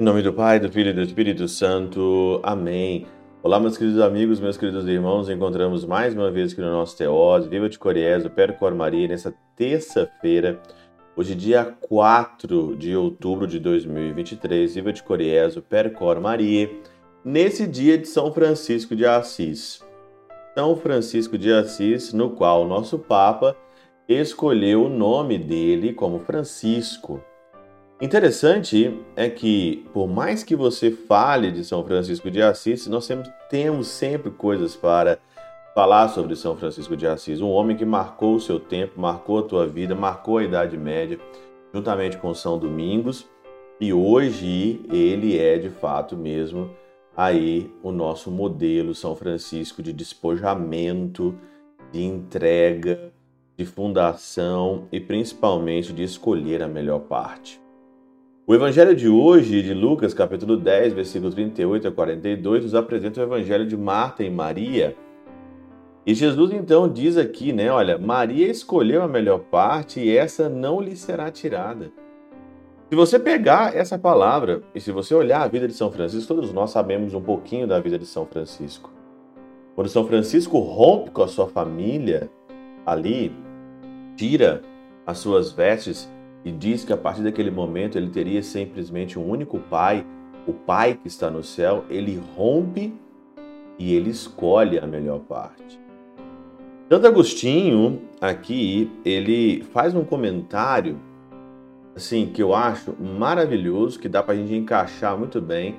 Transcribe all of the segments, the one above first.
Em nome do Pai, do Filho e do Espírito Santo. Amém. Olá, meus queridos amigos, meus queridos irmãos. Encontramos mais uma vez aqui no nosso Teós, Viva de Coriés, o Percor Maria, nessa terça-feira, hoje, dia 4 de outubro de 2023. Viva de Coriés, o Percor Maria, nesse dia de São Francisco de Assis. São Francisco de Assis, no qual nosso Papa escolheu o nome dele como Francisco. Interessante é que, por mais que você fale de São Francisco de Assis, nós temos sempre coisas para falar sobre São Francisco de Assis, um homem que marcou o seu tempo, marcou a tua vida, marcou a Idade Média, juntamente com São Domingos, e hoje ele é de fato mesmo aí o nosso modelo São Francisco de despojamento, de entrega, de fundação e principalmente de escolher a melhor parte. O evangelho de hoje, de Lucas, capítulo 10, versículo 38 a 42, nos apresenta o evangelho de Marta e Maria. E Jesus então diz aqui, né, olha, Maria escolheu a melhor parte e essa não lhe será tirada. Se você pegar essa palavra e se você olhar a vida de São Francisco, todos nós sabemos um pouquinho da vida de São Francisco. Quando São Francisco rompe com a sua família ali, tira as suas vestes e diz que a partir daquele momento ele teria simplesmente um único pai, o pai que está no céu, ele rompe e ele escolhe a melhor parte. Santo Agostinho, aqui, ele faz um comentário assim que eu acho maravilhoso, que dá para a gente encaixar muito bem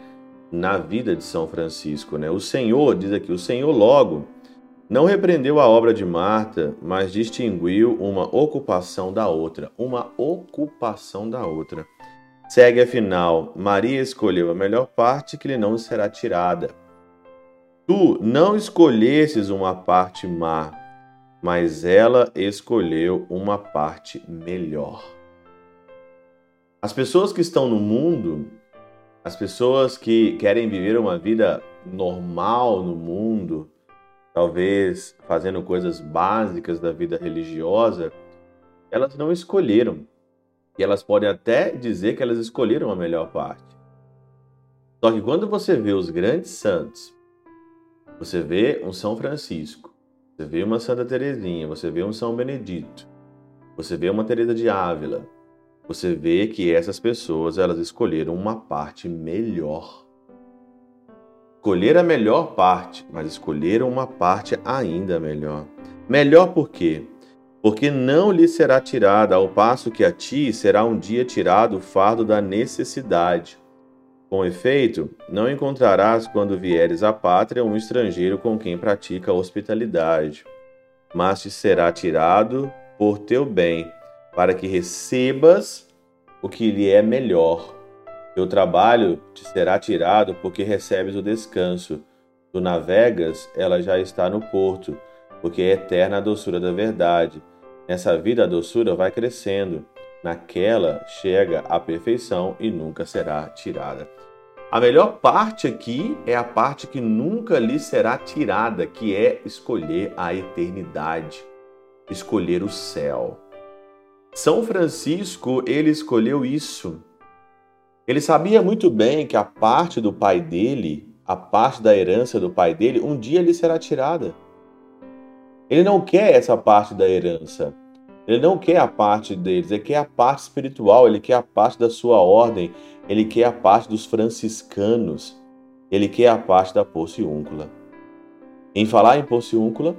na vida de São Francisco. Né? O Senhor, diz aqui, o Senhor logo não repreendeu a obra de Marta, mas distinguiu uma ocupação da outra. Uma ocupação da outra. Segue afinal: Maria escolheu a melhor parte que lhe não será tirada. Tu não escolhesses uma parte má, mas ela escolheu uma parte melhor. As pessoas que estão no mundo, as pessoas que querem viver uma vida normal no mundo, talvez fazendo coisas básicas da vida religiosa, elas não escolheram. E elas podem até dizer que elas escolheram a melhor parte. Só que quando você vê os grandes santos, você vê um São Francisco, você vê uma Santa Teresinha, você vê um São Benedito, você vê uma Teresa de Ávila, você vê que essas pessoas elas escolheram uma parte melhor escolher a melhor parte, mas escolheram uma parte ainda melhor. Melhor por quê? Porque não lhe será tirada, ao passo que a ti será um dia tirado o fardo da necessidade. Com efeito, não encontrarás quando vieres à pátria um estrangeiro com quem pratica hospitalidade, mas te será tirado por teu bem, para que recebas o que lhe é melhor teu trabalho te será tirado porque recebes o descanso. Tu navegas, ela já está no porto, porque é eterna a doçura da verdade. Nessa vida a doçura vai crescendo, naquela chega a perfeição e nunca será tirada. A melhor parte aqui é a parte que nunca lhe será tirada, que é escolher a eternidade, escolher o céu. São Francisco, ele escolheu isso. Ele sabia muito bem que a parte do pai dele, a parte da herança do pai dele, um dia lhe será tirada. Ele não quer essa parte da herança. Ele não quer a parte deles, ele quer a parte espiritual, ele quer a parte da sua ordem, ele quer a parte dos franciscanos, ele quer a parte da porciúncula. Em falar em porciúncula,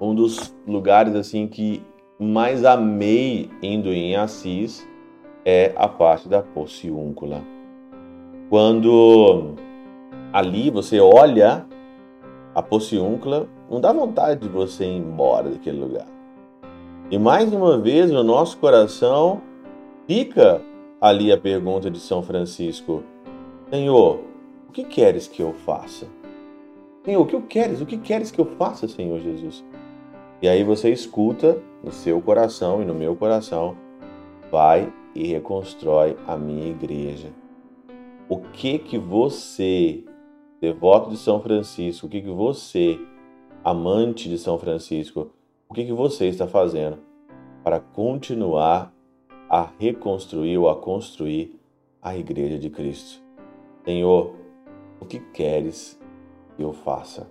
um dos lugares assim que mais amei indo em Assis é a parte da porciúncula. Quando ali você olha a porciúncula, não dá vontade de você ir embora daquele lugar. E mais uma vez no nosso coração fica ali a pergunta de São Francisco: Senhor, o que queres que eu faça? Senhor, o que eu queres? O que queres que eu faça, Senhor Jesus? E aí você escuta no seu coração e no meu coração, vai e reconstrói a minha igreja. O que que você, devoto de São Francisco, o que que você, amante de São Francisco, o que, que você está fazendo para continuar a reconstruir ou a construir a Igreja de Cristo. Senhor, o que queres que eu faça?